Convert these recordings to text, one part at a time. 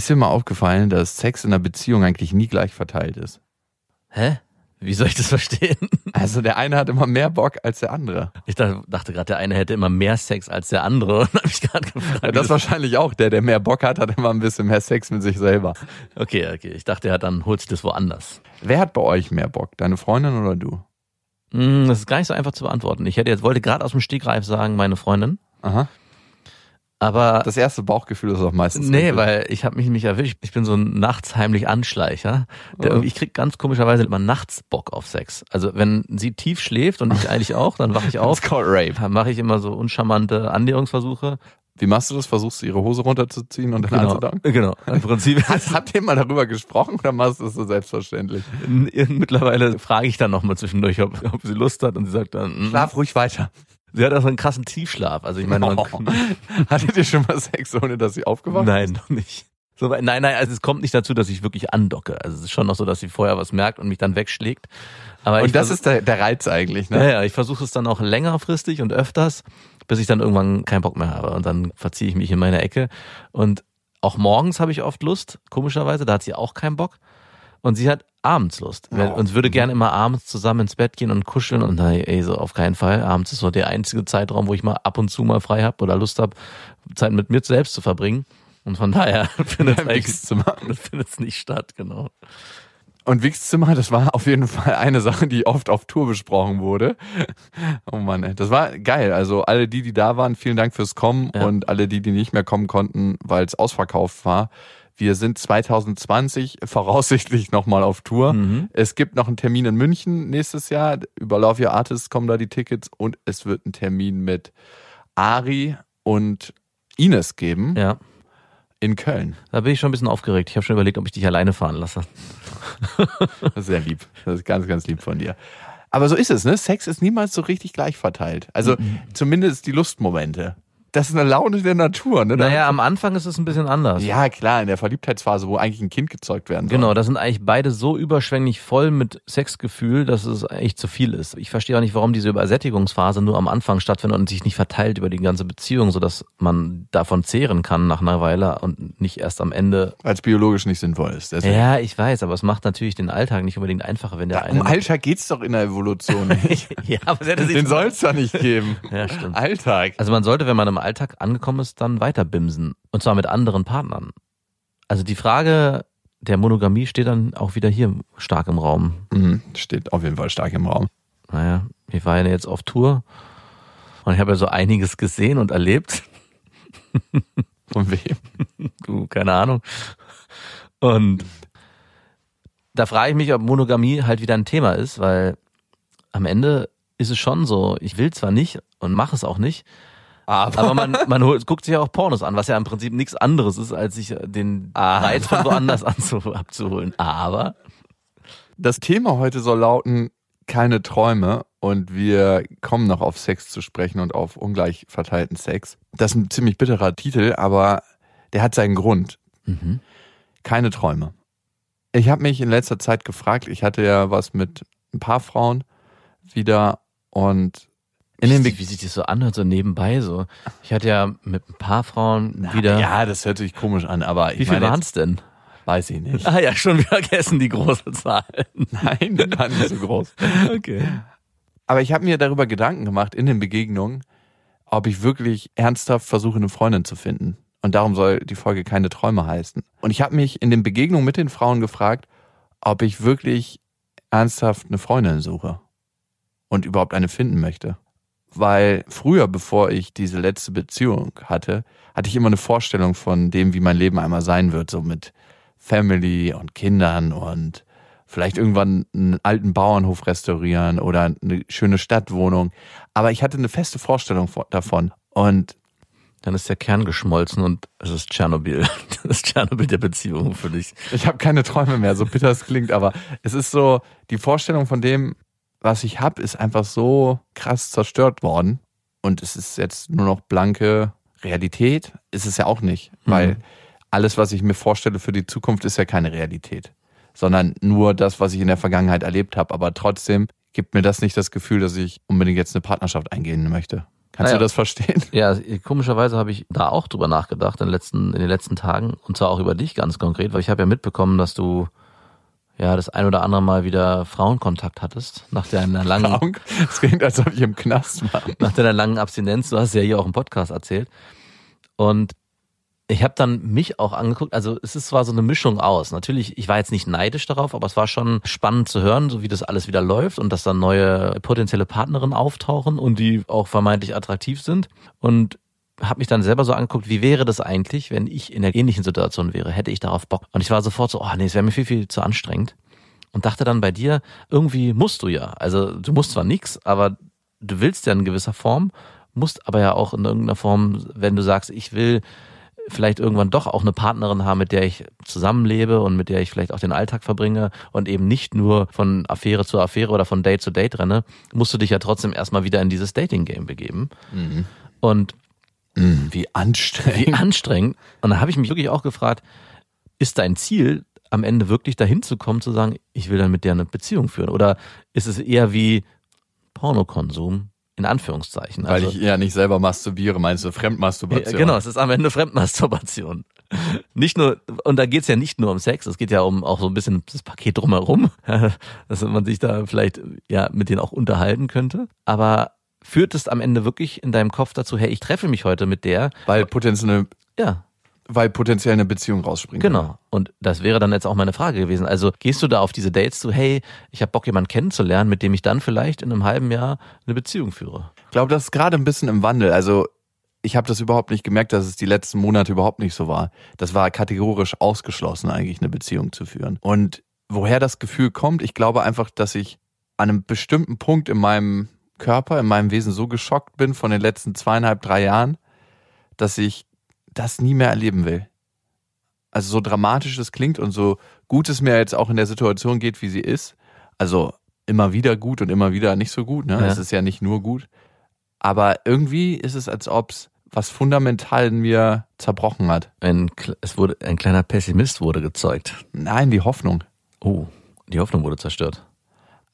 Ist dir mal aufgefallen, dass Sex in einer Beziehung eigentlich nie gleich verteilt ist? Hä? Wie soll ich das verstehen? Also der eine hat immer mehr Bock als der andere. Ich dachte, dachte gerade, der eine hätte immer mehr Sex als der andere und habe mich gerade gefragt. Ja, das ist wahrscheinlich auch. Der, der mehr Bock hat, hat immer ein bisschen mehr Sex mit sich selber. okay, okay. Ich dachte, er hat dann holt sich das woanders. Wer hat bei euch mehr Bock? Deine Freundin oder du? Hm, Das ist gar nicht so einfach zu beantworten. Ich hätte jetzt wollte gerade aus dem Stegreif sagen, meine Freundin. Aha. Aber Das erste Bauchgefühl ist auch meistens. nee, richtig. weil ich habe mich nämlich erwischt. Ich bin so ein nachts heimlich Anschleicher. Der Oh. ich krieg ganz komischerweise immer nachts Bock auf Sex. Also wenn sie tief schläft und ich eigentlich auch, dann wache ich auf. It's called rape. Dann mache ich immer so uncharmante Annäherungsversuche. Wie machst du das? Versuchst du ihre Hose runterzuziehen und dann Genau, anzudanken? genau. Im Prinzip habt ihr mal darüber gesprochen oder machst du das so selbstverständlich? Mittlerweile frage ich dann nochmal zwischendurch, ob, ob sie Lust hat und sie sagt dann, mm. Schlaf ruhig weiter. Sie hat auch so einen krassen Tiefschlaf. Also ich meine, man, Oh. Hattet ihr schon mal Sex, ohne dass sie aufgewacht nein, noch nicht. So, nein, nein, also es kommt nicht dazu, dass ich wirklich andocke. Also es ist schon noch so, dass sie vorher was merkt und mich dann wegschlägt. Aber Und das ist der, der Reiz eigentlich, ja, ne? ja, ich versuche es dann auch längerfristig und öfters, bis ich dann irgendwann keinen Bock mehr habe. Und dann verziehe ich mich in meine Ecke. Und auch morgens habe ich oft Lust, komischerweise, da hat sie auch keinen Bock. Und sie hat abends Lust. Oh. Und würde gerne immer abends zusammen ins Bett gehen und kuscheln. Und dann, ey, so auf keinen Fall. Abends ist so der einzige Zeitraum, wo ich mal ab und zu mal frei habe oder Lust habe, Zeit mit mir selbst zu verbringen. Und von daher findet es Wichszimmer. findet's nicht statt, genau. Und Wichszimmer, das war auf jeden Fall eine Sache, die oft auf Tour besprochen wurde. Oh Mann, ey. das war geil. Also alle die, die da waren, vielen Dank fürs Kommen Ja. und alle die, die nicht mehr kommen konnten, weil es ausverkauft war. Wir sind 2020 voraussichtlich nochmal auf Tour. Mhm. Es gibt noch einen Termin in München nächstes Jahr. Über Love Your Artists kommen da die Tickets und es wird einen Termin mit Ari und Ines geben Ja. in Köln. Da bin ich schon ein bisschen aufgeregt. Ich habe schon überlegt, ob ich dich alleine fahren lasse. Das ist sehr lieb. Das ist ganz, ganz lieb von dir. Aber so ist es, ne? Sex ist niemals so richtig gleich verteilt. Also zumindest die Lustmomente. Das ist eine Laune der Natur, ne? Da- Naja, am Anfang ist es ein bisschen anders. Ja, klar, in der Verliebtheitsphase, wo eigentlich ein Kind gezeugt werden soll. Genau, das sind eigentlich beide so überschwänglich voll mit Sexgefühl, dass es eigentlich zu viel ist. Ich verstehe auch nicht, warum diese Übersättigungsphase nur am Anfang stattfindet und sich nicht verteilt über die ganze Beziehung, sodass man davon zehren kann nach einer Weile und nicht erst am Ende. Weil es biologisch nicht sinnvoll ist. Deswegen. Ja, ich weiß, aber es macht natürlich den Alltag nicht unbedingt einfacher, wenn der eine. Um Alltag geht's doch in der Evolution nicht. ja, aber es Den soll es doch nicht geben. Ja, stimmt. Alltag. Also man sollte, wenn man im Alltag angekommen ist, dann weiter bimsen. Und zwar mit anderen Partnern. Also die Frage der Monogamie steht dann auch wieder hier stark im Raum. Mhm, steht auf jeden Fall stark im Raum. Naja, ich war ja jetzt auf Tour und ich habe ja so einiges gesehen und erlebt. Von wem? Du, keine Ahnung. Und da frage ich mich, ob Monogamie halt wieder ein Thema ist, weil am Ende ist es schon so, ich will zwar nicht und mache es auch nicht, aber man, man holt, guckt sich ja auch Pornos an, was ja im Prinzip nichts anderes ist, als sich den Reiz von woanders anzu, abzuholen. Aber Das Thema heute soll lauten, keine Träume. Und wir kommen noch auf Sex zu sprechen und auf ungleich verteilten Sex. Das ist ein ziemlich bitterer Titel, aber der hat seinen Grund. Mhm. Keine Träume. Ich habe mich in letzter Zeit gefragt, ich hatte ja was mit ein paar Frauen wieder und in den sich- wie sich das so anhört, so nebenbei so. Ich hatte ja mit ein paar Frauen wieder. Ja, das hört sich komisch an, aber ich wie viel meine, waren es denn? weiß ich nicht. Ah ja, schon wieder vergessen die große Zahl. Nein, die waren nicht so groß. Okay. Aber ich habe mir darüber Gedanken gemacht in den Begegnungen, ob ich wirklich ernsthaft versuche, eine Freundin zu finden. Und darum soll die Folge keine Träume heißen. Und ich habe mich in den Begegnungen mit den Frauen gefragt, ob ich wirklich ernsthaft eine Freundin suche und überhaupt eine finden möchte. Weil früher, bevor ich diese letzte Beziehung hatte, hatte ich immer eine Vorstellung von dem, wie mein Leben einmal sein wird, so mit Family und Kindern und vielleicht irgendwann einen alten Bauernhof restaurieren oder eine schöne Stadtwohnung. Aber ich hatte eine feste Vorstellung von- davon. Und Dann ist der Kern geschmolzen und es ist Tschernobyl. Das ist Tschernobyl der Beziehung für dich. Ich habe keine Träume mehr, so bitter es klingt, aber es ist so, die Vorstellung von dem, was ich habe, ist einfach so krass zerstört worden. Und es ist jetzt nur noch blanke Realität. Ist es ja auch nicht, weil Mhm. alles, was ich mir vorstelle für die Zukunft, ist ja keine Realität, sondern nur das, was ich in der Vergangenheit erlebt habe. Aber trotzdem gibt mir das nicht das Gefühl, dass ich unbedingt jetzt eine Partnerschaft eingehen möchte. Kannst Naja. du das verstehen? Ja, komischerweise habe ich da auch drüber nachgedacht in den letzten, in den letzten Tagen und zwar auch über dich ganz konkret, weil ich habe ja mitbekommen, dass du ja das ein oder andere Mal wieder Frauenkontakt hattest nach deiner langen, Frank? Es klingt, als ob ich im Knast war. nach deiner langen Abstinenz. Du hast ja hier auch im Podcast erzählt und ich habe dann mich auch angeguckt, also es ist zwar so eine Mischung aus. Natürlich, ich war jetzt nicht neidisch darauf, aber es war schon spannend zu hören, so wie das alles wieder läuft und dass dann neue potenzielle Partnerinnen auftauchen und die auch vermeintlich attraktiv sind. Und habe mich dann selber so angeguckt, wie wäre das eigentlich, wenn ich in der ähnlichen Situation wäre? Hätte ich darauf Bock? Und ich war sofort so, oh nee, es wäre mir viel, viel zu anstrengend. Und dachte dann bei dir, irgendwie musst du ja. Also du musst zwar nichts, aber du willst ja in gewisser Form, musst aber ja auch in irgendeiner Form, wenn du sagst, ich will vielleicht irgendwann doch auch eine Partnerin haben, mit der ich zusammenlebe und mit der ich vielleicht auch den Alltag verbringe und eben nicht nur von Affäre zu Affäre oder von Date zu Date renne, musst du dich ja trotzdem erstmal wieder in dieses Dating-Game begeben. Und Hm, Wie anstrengend. wie anstrengend. Und da habe ich mich wirklich auch gefragt, ist dein Ziel am Ende wirklich dahin zu kommen, zu sagen, ich will dann mit der eine Beziehung führen? Oder ist es eher wie Pornokonsum, in Anführungszeichen? Weil Also- ich ja nicht selber masturbiere, meinst du ja, Fremdmasturbation? genau, es ist am Ende Fremdmasturbation. Nicht nur, und da geht's ja nicht nur um Sex, es geht ja um auch so ein bisschen das Paket drumherum, dass man sich da vielleicht ja mit denen auch unterhalten könnte. Aber führt es am Ende wirklich in deinem Kopf dazu, hey, ich treffe mich heute mit der? Weil potenziell, Ja, weil potenziell eine Beziehung rausspringt. Genau. Und das wäre dann jetzt auch meine Frage gewesen. Also gehst du da auf diese Dates zu, hey, ich habe Bock, jemanden kennenzulernen, mit dem ich dann vielleicht in einem halben Jahr eine Beziehung führe? Ich glaube, das ist gerade ein bisschen im Wandel. Also ich habe das überhaupt nicht gemerkt, dass es die letzten Monate überhaupt nicht so war. Das war kategorisch ausgeschlossen, eigentlich eine Beziehung zu führen. Und woher das Gefühl kommt, ich glaube einfach, dass ich an einem bestimmten Punkt in meinem Körper, in meinem Wesen so geschockt bin von den letzten zweieinhalb, drei Jahren, dass ich das nie mehr erleben will. Also so dramatisch es klingt und so gut es mir jetzt auch in der Situation geht, wie sie ist. Also immer wieder gut und immer wieder nicht so gut. Ne? Ja. Es ist ja nicht nur gut. Aber irgendwie ist es, als ob es was fundamental in mir zerbrochen hat. Ein, es wurde, ein kleiner Pessimist wurde gezeugt. Nein, die Hoffnung. Oh, die Hoffnung wurde zerstört.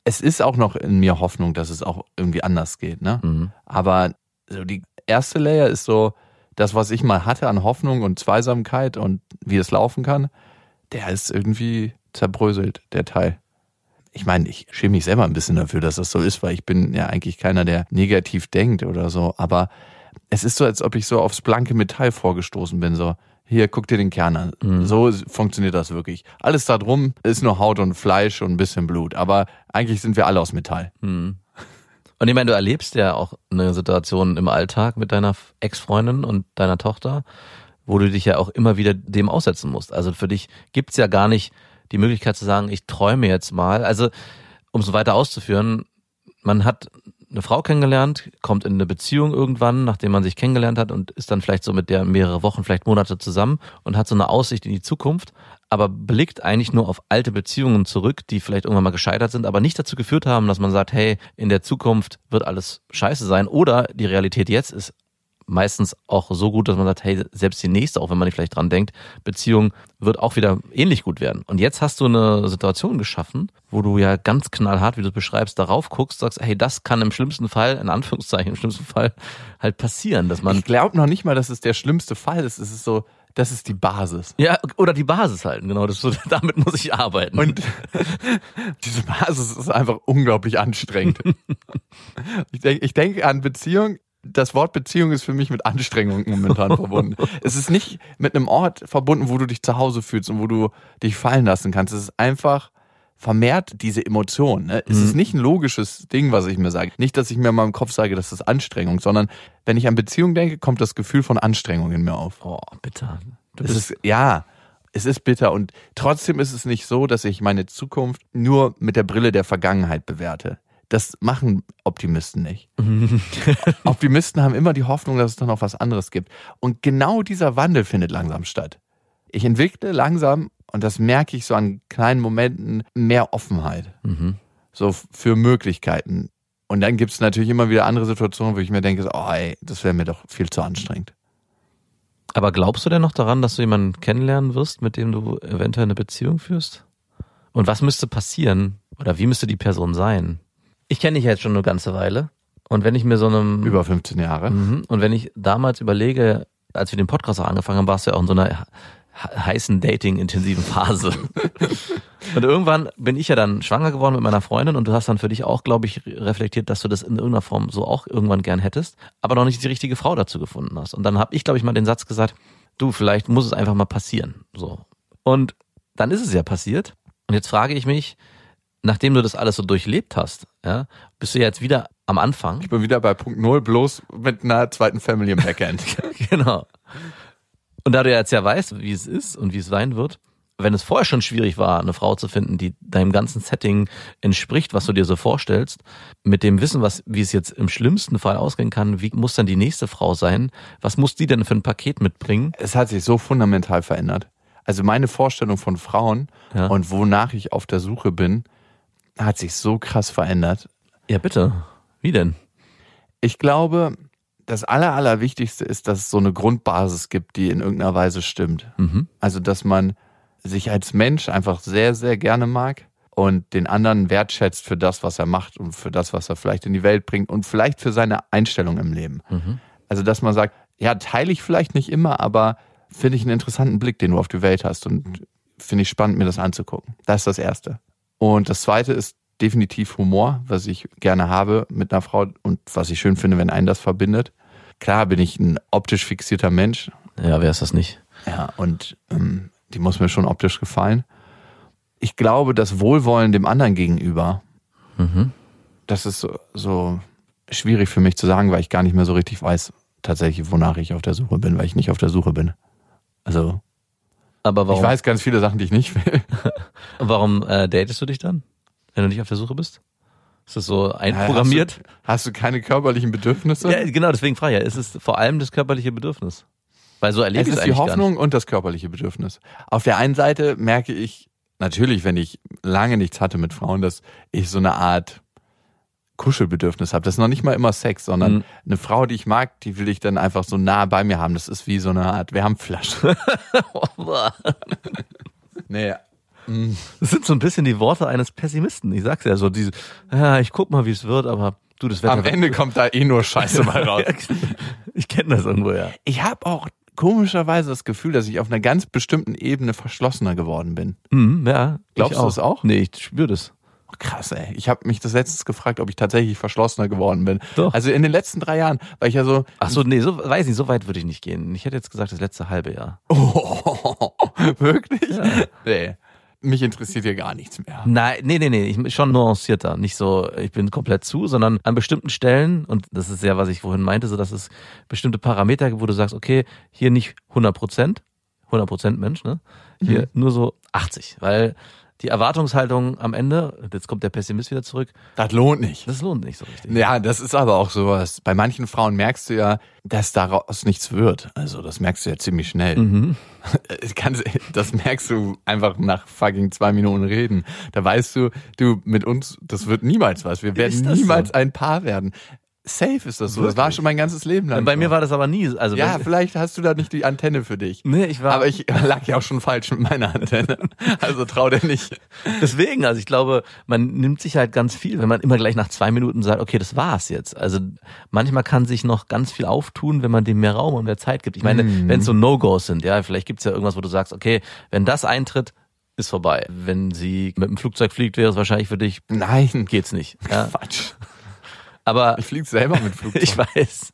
Es ist auch noch in mir Hoffnung, dass es auch irgendwie anders geht. Ne? Mhm. Aber so die erste Layer ist so, das, was ich mal hatte an Hoffnung und Zweisamkeit und wie es laufen kann, der ist irgendwie zerbröselt, der Teil. Ich meine, ich schäme mich selber ein bisschen dafür, dass das so ist, weil ich bin ja eigentlich keiner, der negativ denkt oder so. Aber es ist so, als ob ich so aufs blanke Metall vorgestoßen bin. So, hier, guck dir den Kern an. So funktioniert das wirklich. Alles da drum ist nur Haut und Fleisch und ein bisschen Blut. Aber eigentlich sind wir alle aus Metall. Und ich meine, du erlebst ja auch eine Situation im Alltag mit deiner Ex-Freundin und deiner Tochter, wo du dich ja auch immer wieder dem aussetzen musst. Also für dich gibt's ja gar nicht die Möglichkeit zu sagen, ich träume jetzt mal. Also, um es weiter auszuführen, man hat eine Frau kennengelernt, kommt in eine Beziehung irgendwann, nachdem man sich kennengelernt hat und ist dann vielleicht so mit der mehrere Wochen, vielleicht Monate zusammen und hat so eine Aussicht in die Zukunft, aber blickt eigentlich nur auf alte Beziehungen zurück, die vielleicht irgendwann mal gescheitert sind, aber nicht dazu geführt haben, dass man sagt, hey, in der Zukunft wird alles scheiße sein oder die Realität jetzt ist meistens auch so gut, dass man sagt, hey, selbst die nächste, auch wenn man nicht vielleicht dran denkt, Beziehung wird auch wieder ähnlich gut werden. Und jetzt hast du eine Situation geschaffen, wo du ja ganz knallhart, wie du es beschreibst, darauf guckst, sagst, hey, das kann im schlimmsten Fall, in Anführungszeichen, im schlimmsten Fall halt passieren, dass man Ich glaube noch nicht mal, dass es der schlimmste Fall ist. Es ist so, das ist die Basis. ja, oder die Basis halten, genau, das, damit muss ich arbeiten. Und diese Basis ist einfach unglaublich anstrengend. ich denke ich denk an Beziehung. Das Wort Beziehung ist für mich mit Anstrengung momentan verbunden. Es ist nicht mit einem Ort verbunden, wo du dich zu Hause fühlst und wo du dich fallen lassen kannst. Es ist einfach vermehrt diese Emotion. Ne? Es ist nicht ein logisches Ding, was ich mir sage. Nicht, dass ich mir in meinem Kopf sage, das ist Anstrengung, sondern wenn ich an Beziehung denke, kommt das Gefühl von Anstrengung in mir auf. oh, bitte. Du Es ist, ja, es ist bitter und trotzdem ist es nicht so, dass ich meine Zukunft nur mit der Brille der Vergangenheit bewerte. Das machen Optimisten nicht. Optimisten haben immer die Hoffnung, dass es dann noch was anderes gibt. Und genau dieser Wandel findet langsam statt. Ich entwickle langsam, und das merke ich so an kleinen Momenten, mehr Offenheit. Mhm. So für Möglichkeiten. Und dann gibt es natürlich immer wieder andere Situationen, wo ich mir denke, oh ey, das wäre mir doch viel zu anstrengend. Aber glaubst du denn noch daran, dass du jemanden kennenlernen wirst, mit dem du eventuell eine Beziehung führst? Und was müsste passieren? Oder wie müsste die Person sein? Ich kenne dich ja jetzt schon eine ganze Weile. Und wenn ich mir so einem. Über 15 Jahre. Mhm. Und wenn ich damals überlege, als wir den Podcast auch angefangen haben, warst du ja auch in so einer he- heißen Dating-intensiven Phase. und irgendwann bin ich ja dann schwanger geworden mit meiner Freundin und du hast dann für dich auch, glaube ich, reflektiert, dass du das in irgendeiner Form so auch irgendwann gern hättest, aber noch nicht die richtige Frau dazu gefunden hast. Und dann habe ich, glaube ich, mal den Satz gesagt, du, vielleicht muss es einfach mal passieren. So. Und dann ist es ja passiert. Und jetzt frage ich mich, nachdem du das alles so durchlebt hast, ja, bist du jetzt wieder am Anfang. Ich bin wieder bei Punkt Null, bloß mit einer zweiten Family im Backend. genau. Und da du jetzt ja weißt, wie es ist und wie es sein wird, wenn es vorher schon schwierig war, eine Frau zu finden, die deinem ganzen Setting entspricht, was du dir so vorstellst, mit dem Wissen, was, wie es jetzt im schlimmsten Fall ausgehen kann, wie muss dann die nächste Frau sein? Was muss die denn für ein Paket mitbringen? es hat sich so fundamental verändert. Also meine Vorstellung von Frauen Ja. und wonach ich auf der Suche bin, hat sich so krass verändert. Ja, bitte. Wie denn? Ich glaube, das Aller, Allerwichtigste ist, dass es so eine Grundbasis gibt, die in irgendeiner Weise stimmt. Mhm. Also, dass man sich als Mensch einfach sehr, sehr gerne mag und den anderen wertschätzt für das, was er macht und für das, was er vielleicht in die Welt bringt und vielleicht für seine Einstellung im Leben. Mhm. Also, dass man sagt, ja, teile ich vielleicht nicht immer, aber finde ich einen interessanten Blick, den du auf die Welt hast und finde ich spannend, mir das anzugucken. Das ist das Erste. Und das Zweite ist definitiv Humor, was ich gerne habe mit einer Frau und was ich schön finde, wenn einen das verbindet. Klar bin ich ein optisch fixierter Mensch, Ja, wer ist das nicht? ja, und ähm, die muss mir schon optisch gefallen. Ich glaube, das Wohlwollen dem anderen gegenüber, Mhm. das ist so, so schwierig für mich zu sagen, weil ich gar nicht mehr so richtig weiß, tatsächlich, wonach ich auf der Suche bin, weil ich nicht auf der Suche bin. Also, Aber warum, ich weiß ganz viele Sachen, die ich nicht will. warum äh, datest du dich dann, wenn du nicht auf der Suche bist? Ist das so einprogrammiert? Hast du, hast du keine körperlichen Bedürfnisse? Ja, genau, deswegen frage ich ja. Es ist vor allem das körperliche Bedürfnis. Weil so erlebe es ich es ist die eigentlich nicht. Hoffnung und das körperliche Bedürfnis. Auf der einen Seite merke ich natürlich, wenn ich lange nichts hatte mit Frauen, dass ich so eine Art Kuschelbedürfnis habe. Das ist noch nicht mal immer Sex, sondern Mhm. eine Frau, die ich mag, die will ich dann einfach so nah bei mir haben. Das ist wie so eine Art Wärmflasche. nee. Das sind so ein bisschen die Worte eines Pessimisten. Ich sag's ja so, diese, ja, ich guck mal, wie es wird, aber du, das Wetter Am Ende kommt da eh nur Scheiße mal raus. ich kenne das irgendwo, ja. Ich habe auch komischerweise das Gefühl, dass ich auf einer ganz bestimmten Ebene verschlossener geworden bin. Mhm, ja. Glaubst du das auch? Nee, ich spüre das. Krass, ey. Ich habe mich das letztens gefragt, ob ich tatsächlich verschlossener geworden bin. Doch. Also in den letzten drei Jahren, weil ich ja so, Ach so, nee, so, weiß nicht, so weit würde ich nicht gehen. Ich hätte jetzt gesagt, das letzte halbe Jahr. oh, wirklich? Nee. Mich interessiert hier gar nichts mehr. Nein, nee, nee, nee, ich bin schon nuancierter. Nicht so, ich bin komplett zu, sondern an bestimmten Stellen, und das ist ja, was ich vorhin meinte, so dass es bestimmte Parameter gibt, wo du sagst, okay, hier nicht 100 Prozent, 100 Prozent Mensch, ne? Hier nur so 80, weil die Erwartungshaltung am Ende, jetzt kommt der Pessimist wieder zurück, Das lohnt nicht. das lohnt nicht so richtig. Ja, das ist aber auch sowas. Bei manchen Frauen merkst du ja, dass daraus nichts wird. Also das merkst du ja ziemlich schnell. Mhm. Das merkst du einfach nach fucking zwei Minuten reden. Da weißt du, du mit uns, das wird niemals was. Wir werden niemals so? ein Paar werden. Safe ist das so. Das war schon mein ganzes Leben lang. Bei so. mir war das aber nie, also ja, vielleicht hast du da nicht die Antenne für dich. nee, ich war, Aber ich lag ja auch schon falsch mit meiner Antenne. Also trau dir nicht. Deswegen, also ich glaube, man nimmt sich halt ganz viel, wenn man immer gleich nach zwei Minuten sagt, okay, das war's jetzt. Also manchmal kann sich noch ganz viel auftun, wenn man dem mehr Raum und mehr Zeit gibt. Ich meine, Mhm. wenn es so No-Gos sind, ja, vielleicht gibt's ja irgendwas, wo du sagst, okay, wenn das eintritt, ist vorbei. Wenn sie mit dem Flugzeug fliegt, wäre es wahrscheinlich für dich, Nein. geht's nicht. Ja. Quatsch. Aber Ich flieg selber mit Flugzeug. ich weiß.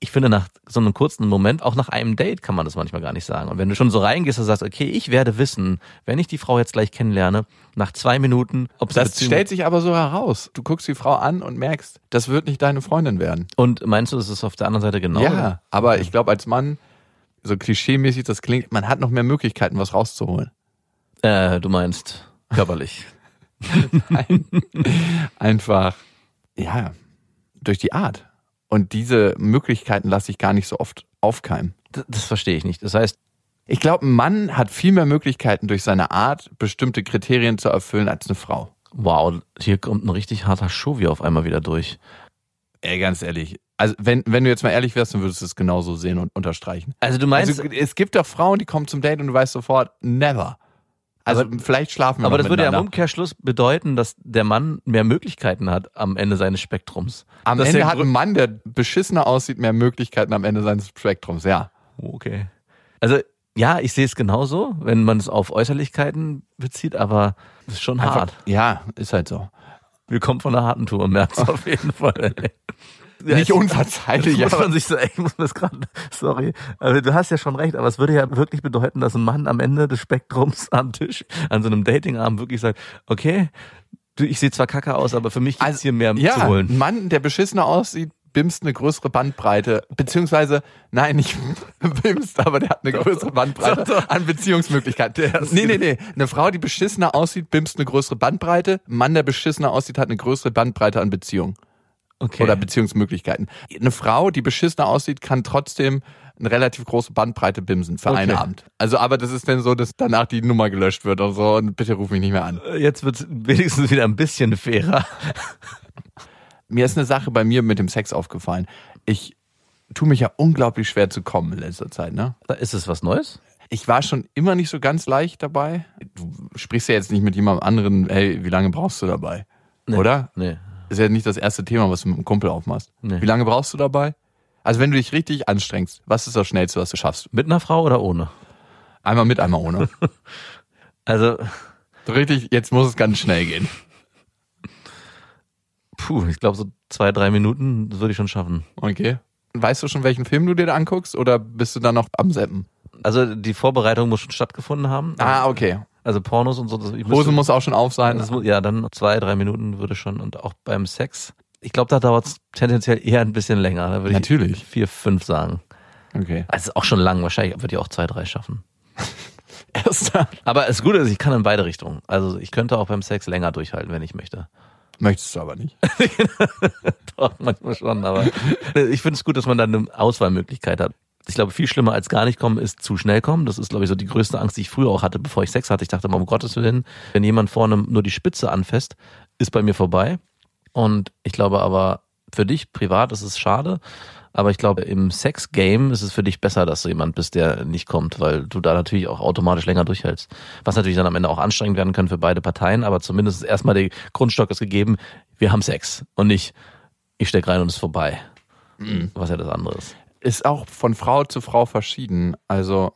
Ich finde, nach so einem kurzen Moment, auch nach einem Date, kann man das manchmal gar nicht sagen. Und wenn du schon so reingehst und sagst, okay, ich werde wissen, wenn ich die Frau jetzt gleich kennenlerne, nach zwei Minuten, ob es Das Beziehung- stellt sich aber so heraus. Du guckst die Frau an und merkst, das wird nicht deine Freundin werden. Und meinst du, das ist auf der anderen Seite genau? Ja, aber ich glaube, als Mann, so klischeemäßig das klingt, man hat noch mehr Möglichkeiten, was rauszuholen. Äh, du meinst körperlich. Nein. Einfach, ja, durch die Art. Und diese Möglichkeiten lasse ich gar nicht so oft aufkeimen. Das, das verstehe ich nicht. Das heißt, Ich glaube, ein Mann hat viel mehr Möglichkeiten durch seine Art, bestimmte Kriterien zu erfüllen als eine Frau. wow, hier kommt ein richtig harter Shovi auf einmal wieder durch. Ey, ganz ehrlich. Also, wenn, wenn du jetzt mal ehrlich wärst, dann würdest du es genauso sehen und unterstreichen. Also du meinst, Also, es gibt doch Frauen, die kommen zum Date und du weißt sofort, never. Also, vielleicht schlafen wir aber noch das würde ja im. Umkehrschluss bedeuten, dass der Mann mehr Möglichkeiten hat am Ende seines Spektrums. Am Dass Ende hat ein Mann, der beschissener aussieht, mehr Möglichkeiten am Ende seines Spektrums, ja. Okay. Also ja, ich sehe es genauso, wenn man es auf Äußerlichkeiten bezieht, aber es ist schon Einfach- hart. Ja, ist halt so. Wir kommen von einer harten Tour, merkt's auf jeden Fall. Ja, Nicht unverzeihlich, muss man sich so, ich muss das gerade, sorry, aber du hast ja schon recht, aber es würde ja wirklich bedeuten, dass ein Mann am Ende des Spektrums am Tisch, an so einem Datingabend wirklich sagt, okay, du, ich sehe zwar kacke aus, aber für mich gibt's hier mehr Also, ja, zu holen. ein Mann, der beschissener aussieht, bimst eine größere Bandbreite, beziehungsweise, nein, nicht bimst, aber der hat eine größere Bandbreite doch, doch. an Beziehungsmöglichkeiten. Nee, nee, nee. Eine Frau, die beschissener aussieht, bimst eine größere Bandbreite. Ein Mann, der beschissener aussieht, hat eine größere Bandbreite an Beziehungen Okay. oder Beziehungsmöglichkeiten. Eine Frau, die beschissener aussieht, kann trotzdem eine relativ große Bandbreite bimsen für einen Okay. Abend. Also, aber das ist dann so, dass danach die Nummer gelöscht wird und so und bitte ruf mich nicht mehr an. Jetzt wird's wenigstens wieder ein bisschen fairer. Mir ist eine Sache bei mir mit dem Sex aufgefallen. Ich tue mich ja unglaublich schwer zu kommen in letzter Zeit, ne? Ist es was Neues? Ich war schon immer nicht so ganz leicht dabei. Du sprichst ja jetzt nicht mit jemandem anderen, hey, wie lange brauchst du dabei? Oder? Nee. Ist ja nicht das erste Thema, was du mit einem Kumpel aufmachst. Nee. Wie lange brauchst du dabei? Also wenn du dich richtig anstrengst, was ist das Schnellste, was du schaffst? Mit einer Frau oder ohne? Einmal mit, einmal ohne. Also, So richtig, jetzt muss es ganz schnell gehen. puh, ich glaube so zwei, drei Minuten das würde ich schon schaffen. Okay. Weißt du schon, welchen Film du dir da anguckst oder bist du da noch am Seppen? Also die Vorbereitung muss schon stattgefunden haben. Ah, okay. Also Pornos und so. das- Hose müsste- muss auch schon auf sein. das muss, ja, dann zwei, drei Minuten würde schon. Und auch beim Sex. Ich glaube, da dauert es tendenziell eher ein bisschen länger. Da würde Natürlich. ich vier, fünf sagen. Okay. Also ist auch schon lang. Wahrscheinlich würde ich auch zwei, drei schaffen. Erster. Aber das Gute ist, ich kann in beide Richtungen. Also ich könnte auch beim Sex länger durchhalten, wenn ich möchte. Möchtest du aber nicht. Doch, manchmal schon, aber ich finde es gut, dass man dann eine Auswahlmöglichkeit hat. Ich glaube, viel schlimmer als gar nicht kommen ist zu schnell kommen. Das ist, glaube ich, so die größte Angst, die ich früher auch hatte, bevor ich Sex hatte. Ich dachte immer, um Gottes Willen, wenn jemand vorne nur die Spitze anfasst, ist bei mir vorbei. Und ich glaube aber, für dich privat ist es schade. Aber ich glaube, im Sex-Game ist es für dich besser, dass du jemand bist, der nicht kommt, weil du da natürlich auch automatisch länger durchhältst. Was natürlich dann am Ende auch anstrengend werden kann für beide Parteien, aber zumindest ist erstmal der Grundstock ist gegeben, wir haben Sex und nicht, ich steck rein und es ist vorbei. Was ja das andere ist. Ist auch von Frau zu Frau verschieden. Also,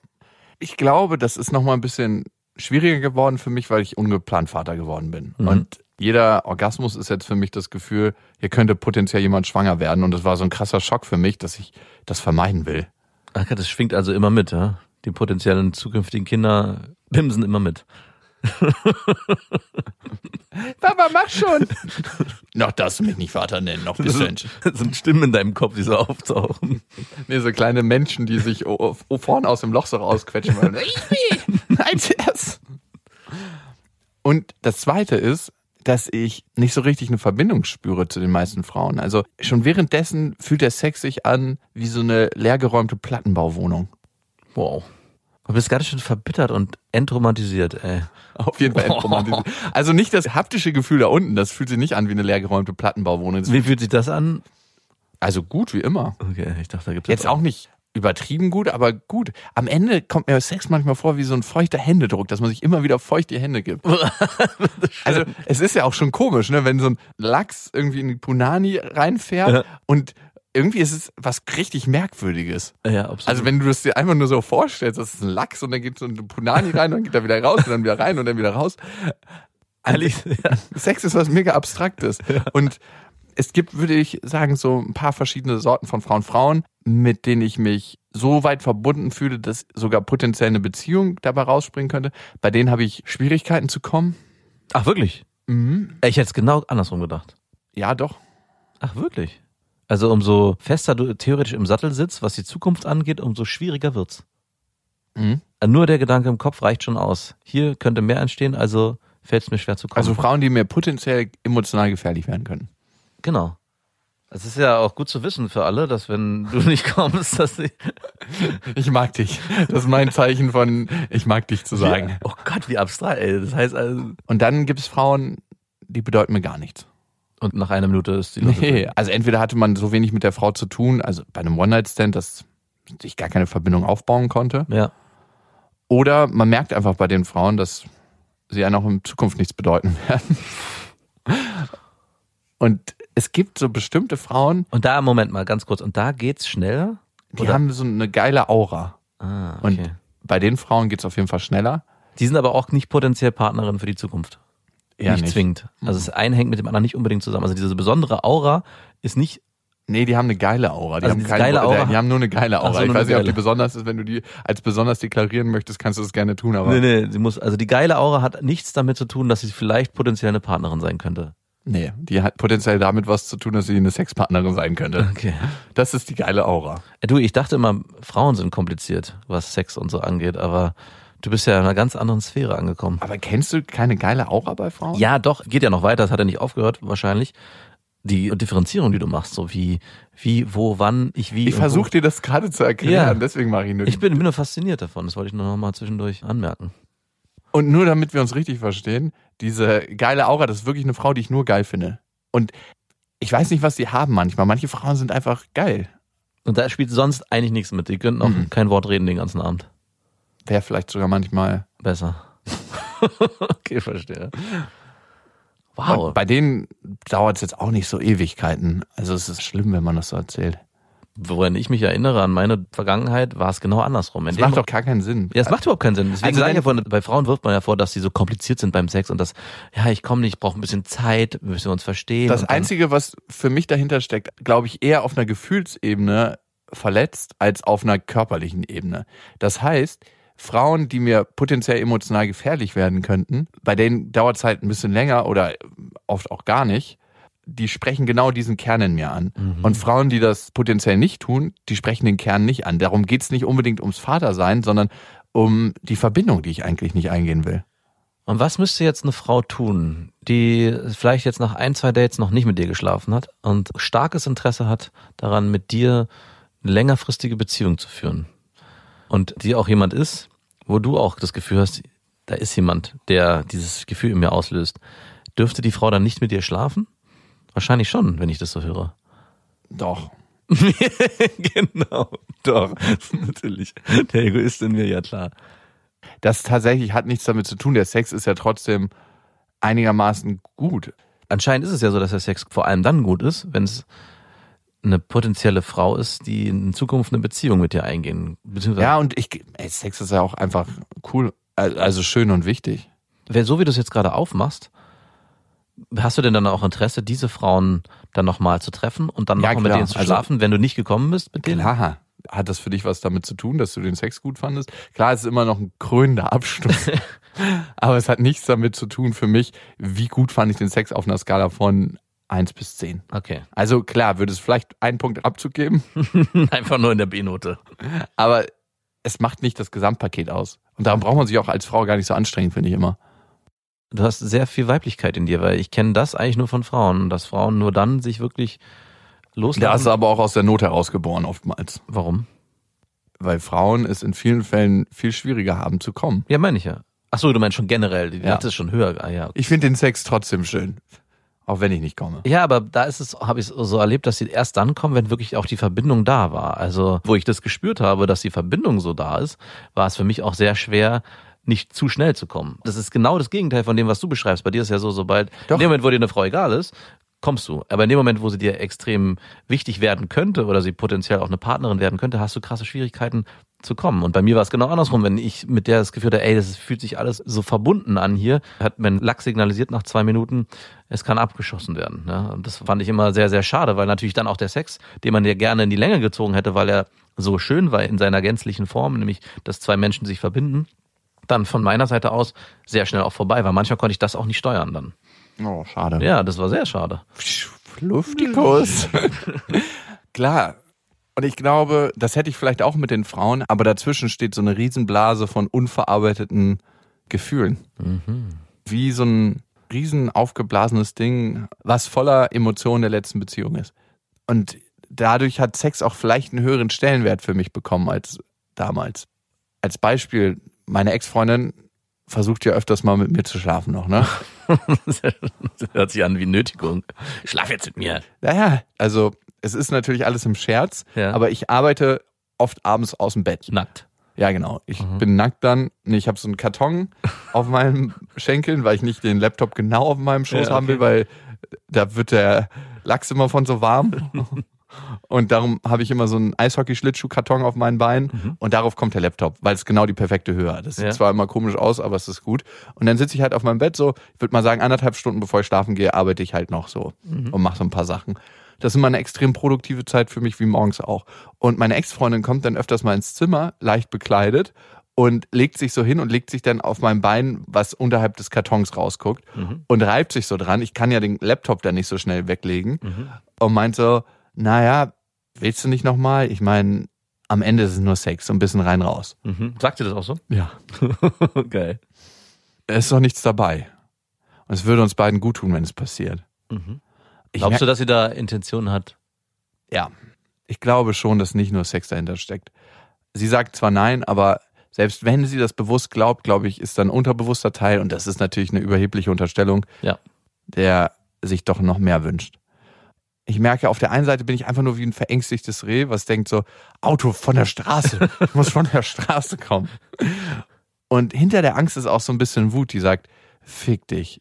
ich glaube, das ist nochmal ein bisschen schwieriger geworden für mich, weil ich ungeplant Vater geworden bin. Mhm. Und jeder Orgasmus ist jetzt für mich das Gefühl, hier könnte potenziell jemand schwanger werden. Und das war so ein krasser Schock für mich, dass ich das vermeiden will. Ach, das schwingt also immer mit, ja? Die potenziellen zukünftigen Kinder bimsen immer mit. Papa, mach schon! noch darfst du mich nicht Vater nennen, noch bist du ein Das sind Stimmen in deinem Kopf, die so auftauchen. Nee, so kleine Menschen, die sich o- o- vorne aus dem Loch so rausquetschen wollen. Nein, zuerst. Und das Zweite ist, dass ich nicht so richtig eine Verbindung spüre zu den meisten Frauen. Also schon währenddessen fühlt der Sex sich an wie so eine leergeräumte Plattenbauwohnung. Wow. Du bist ganz schön verbittert und entromantisiert, ey. Auf jeden Fall entromantisiert. Also nicht das haptische Gefühl da unten, das fühlt sich nicht an wie eine leergeräumte Plattenbauwohnung. Das- Wie fühlt sich das an? Also gut wie immer. Okay, ich dachte, da gibt Jetzt auch nicht übertrieben gut, aber gut. Am Ende kommt mir Sex manchmal vor wie so ein feuchter Händedruck, dass man sich immer wieder feucht die Hände gibt. also es ist ja auch schon komisch, ne, wenn so ein Lachs irgendwie in die Punani reinfährt Ja. und irgendwie ist es was richtig Merkwürdiges. Ja, absolut. Also wenn du das dir einfach nur so vorstellst, das ist ein Lachs und dann geht so ein Punani rein und dann geht er wieder raus und dann wieder rein und dann wieder raus. Ehrlich, ja. Sex ist was mega Abstraktes. Und es gibt, würde ich sagen, so ein paar verschiedene Sorten von Frauen. Frauen, mit denen ich mich so weit verbunden fühle, dass sogar potenziell eine Beziehung dabei rausspringen könnte. Bei denen habe ich Schwierigkeiten zu kommen. Ach, wirklich? Mhm. Ich hätte es genau andersrum gedacht. Ja, doch. Ach, wirklich? Also umso fester du theoretisch im Sattel sitzt, was die Zukunft angeht, umso schwieriger wird's. Mhm. Nur der Gedanke im Kopf reicht schon aus. Hier könnte mehr entstehen, also fällt es mir schwer zu kommen. Also Frauen, die mir potenziell emotional gefährlich werden können. genau. Es ist ja auch gut zu wissen für alle, dass wenn du nicht kommst, dass sie. Ich mag dich. Das ist mein Zeichen von, ich mag dich zu sagen. Oh Gott, wie abstrakt, ey. Das heißt also. Und dann gibt es Frauen, die bedeuten mir gar nichts. Und nach einer Minute ist die Luft. Nee, also entweder hatte man so wenig mit der Frau zu tun, also bei einem One-Night-Stand, dass sich gar keine Verbindung aufbauen konnte. Ja. Oder man merkt einfach bei den Frauen, dass sie ja noch in Zukunft nichts bedeuten werden. Und es gibt so bestimmte Frauen, Und da, Moment mal, ganz kurz. Und da geht's schneller? die Oder- haben so eine geile Aura. Ah, Und okay. bei den Frauen geht's auf jeden Fall schneller. Die sind aber auch nicht potenziell Partnerin für die Zukunft. Eher nicht, nicht. zwingend. Also das eine hängt mit dem anderen nicht unbedingt zusammen. Also diese besondere Aura ist nicht, Nee, die haben eine geile Aura. Die, Also haben, keine, geile Aura- die haben nur eine geile Aura. So, ich weiß nicht, ob die besonders ist. Wenn du die als besonders deklarieren möchtest, kannst du das gerne tun. Aber nee, nee, sie muss, also die geile Aura hat nichts damit zu tun, dass sie vielleicht potenziell eine Partnerin sein könnte. nee, die hat potenziell damit was zu tun, dass sie eine Sexpartnerin sein könnte. Okay. Das ist die geile Aura. Äh, Du, ich dachte immer, Frauen sind kompliziert, was Sex und so angeht, aber du bist ja in einer ganz anderen Sphäre angekommen. Aber kennst du keine geile Aura bei Frauen? Ja, doch, geht ja noch weiter, das hat ja nicht aufgehört, wahrscheinlich. Die Differenzierung, die du machst, so wie, wie, wo, wann, ich wie. Ich versuche dir das gerade zu erklären, Ja. deswegen mache ich nur. Ich bin, bin nur fasziniert davon, das wollte ich nur noch mal zwischendurch anmerken. Und nur damit wir uns richtig verstehen, diese geile Aura, das ist wirklich eine Frau, die ich nur geil finde. Und ich weiß nicht, was die haben manchmal. Manche Frauen sind einfach geil. Und da spielt sonst eigentlich nichts mit. Die könnten auch Mhm. kein Wort reden den ganzen Abend. Wäre vielleicht sogar manchmal. Besser. okay, verstehe. Wow. Und bei denen dauert es jetzt auch nicht so Ewigkeiten. Also es ist schlimm, wenn man das so erzählt. Woran ich mich erinnere an meine Vergangenheit, war es genau andersrum. Dem- macht doch gar keinen Sinn. ja, es macht überhaupt keinen Sinn. Deswegen Also sage ich ja vorhin, bei Frauen wirft man ja vor, dass sie so kompliziert sind beim Sex und das, ja, ich komme nicht, ich brauche ein bisschen Zeit, müssen wir uns verstehen. Das Einzige, was für mich dahinter steckt, glaube ich, eher auf einer Gefühlsebene verletzt als auf einer körperlichen Ebene. Das heißt, Frauen, die mir potenziell emotional gefährlich werden könnten, bei denen dauert es halt ein bisschen länger oder oft auch gar nicht, die sprechen genau diesen Kern in mir an. Mhm. Und Frauen, die das potenziell nicht tun, die sprechen den Kern nicht an. Darum geht es nicht unbedingt ums Vatersein, sondern um die Verbindung, die ich eigentlich nicht eingehen will. Und was müsste jetzt eine Frau tun, die vielleicht jetzt nach ein, zwei Dates noch nicht mit dir geschlafen hat und starkes Interesse hat daran, mit dir eine längerfristige Beziehung zu führen? Und die auch jemand ist, wo du auch das Gefühl hast, da ist jemand, der dieses Gefühl in mir auslöst. Dürfte die Frau dann nicht mit dir schlafen? Wahrscheinlich schon, wenn ich das so höre. Doch. genau, doch, natürlich. Der Egoist in mir, ja klar. Das tatsächlich hat nichts damit zu tun. Der Sex ist ja trotzdem einigermaßen gut. anscheinend ist es ja so, dass der Sex vor allem dann gut ist, wenn es eine potenzielle Frau ist, die in Zukunft eine Beziehung mit dir eingehen. Ja, und ich, ey, Sex ist ja auch einfach cool, also schön und wichtig. So wie du es jetzt gerade aufmachst, hast du denn dann auch Interesse, diese Frauen dann nochmal zu treffen und dann Ja, nochmal mit klar. denen zu Also- schlafen, wenn du nicht gekommen bist mit denen? Klar, hat das für dich was damit zu tun, dass du den Sex gut fandest? Klar, es ist immer noch ein krönender Abschluss. Aber es hat nichts damit zu tun für mich, wie gut fand ich den Sex auf einer Skala von 1 bis 10. Okay. Also klar, würde es vielleicht einen Punkt Abzug geben, Einfach nur in der B-Note. aber es macht nicht das Gesamtpaket aus. Und darum braucht man sich auch als Frau gar nicht so anstrengen, finde ich immer. Du hast sehr viel Weiblichkeit in dir, weil ich kenne das eigentlich nur von Frauen, dass Frauen nur dann sich wirklich Da loslassen. ist er aber auch aus der Not herausgeboren oftmals. Warum? Weil Frauen es in vielen Fällen viel schwieriger haben zu kommen. Ja, meine ich ja. Ach so, du meinst schon generell, die Ja. Latte ist schon höher. Ah, ja. Ich finde den Sex trotzdem schön. Auch wenn ich nicht komme. Ja, aber da ist es, habe ich es so erlebt, dass sie erst dann kommen, wenn wirklich auch die Verbindung da war. Also, wo ich das gespürt habe, dass die Verbindung so da ist, war es für mich auch sehr schwer, nicht zu schnell zu kommen. Das ist genau das Gegenteil von dem, was du beschreibst. Bei dir ist ja so, sobald, Doch. in dem Moment, wo dir eine Frau egal ist, kommst du. Aber in dem Moment, wo sie dir extrem wichtig werden könnte oder sie potenziell auch eine Partnerin werden könnte, hast du krasse Schwierigkeiten zu kommen. Und bei mir war es genau andersrum. Wenn ich mit der das Gefühl hatte, ey, das fühlt sich alles so verbunden an hier, hat mein Lack signalisiert nach zwei Minuten, es kann abgeschossen werden. Ne? Und das fand ich immer sehr, sehr schade, weil natürlich dann auch der Sex, den man ja gerne in die Länge gezogen hätte, weil er so schön war in seiner gänzlichen Form, nämlich, dass zwei Menschen sich verbinden, dann von meiner Seite aus sehr schnell auch vorbei war. Manchmal konnte ich das auch nicht steuern dann. Oh, schade. Ja, das war sehr schade. Luftikus. Klar. Und ich glaube, das hätte ich vielleicht auch mit den Frauen, aber dazwischen steht so eine Riesenblase von unverarbeiteten Gefühlen. wie so ein riesen aufgeblasenes Ding, was voller Emotionen der letzten Beziehung ist. Und dadurch hat Sex auch vielleicht einen höheren Stellenwert für mich bekommen als damals. Als Beispiel, meine Ex-Freundin versucht ja öfters mal mit mir zu schlafen noch, ne? das hört sich an wie Nötigung. Schlaf jetzt mit mir. Naja, also es ist natürlich alles im Scherz, Ja. aber ich arbeite oft abends aus dem Bett. Nackt. Ja, genau. Ich Mhm. bin nackt dann. Nee, Ich habe so einen Karton auf meinen Schenkeln, weil ich nicht den Laptop genau auf meinem Schoß Ja, haben will, okay. weil da wird der Lachs immer von so warm. Und darum habe ich immer so einen Eishockey-Schlittschuh-Karton auf meinen Beinen und darauf kommt der Laptop, weil es genau die perfekte Höhe hat. Das sieht Mhm. Ja. zwar immer komisch aus, aber es ist gut. Und dann sitze ich halt auf meinem Bett so, ich würde mal sagen, anderthalb Stunden bevor ich schlafen gehe, arbeite ich halt noch so Mhm. und mache so ein paar Sachen. Das ist immer eine extrem produktive Zeit für mich, wie morgens auch. Und meine Ex-Freundin kommt dann öfters mal ins Zimmer, leicht bekleidet und legt sich so hin und legt sich dann auf mein Bein, was unterhalb des Kartons rausguckt und reibt sich so dran. Ich kann ja den Laptop dann nicht so schnell weglegen und meint so, naja, willst du nicht nochmal? Ich meine, am Ende ist es nur Sex, so ein bisschen rein raus. Mhm. Sagt ihr das auch so? Ja. Geil. Es ist doch nichts dabei. Und es würde uns beiden gut tun, wenn es passiert. Mhm. Glaubst du, dass sie da Intentionen hat? Ja, ich glaube schon, dass nicht nur Sex dahinter steckt. Sie sagt zwar nein, aber selbst wenn sie das bewusst glaubt, glaube ich, ist da ein unterbewusster Teil, und das ist natürlich eine überhebliche Unterstellung, Ja. der sich doch noch mehr wünscht. Ich merke, auf der einen Seite bin ich einfach nur wie ein verängstigtes Reh, was denkt so, Auto von der Straße, ich muss von der Straße kommen. Und hinter der Angst ist auch so ein bisschen Wut, die sagt, fick dich,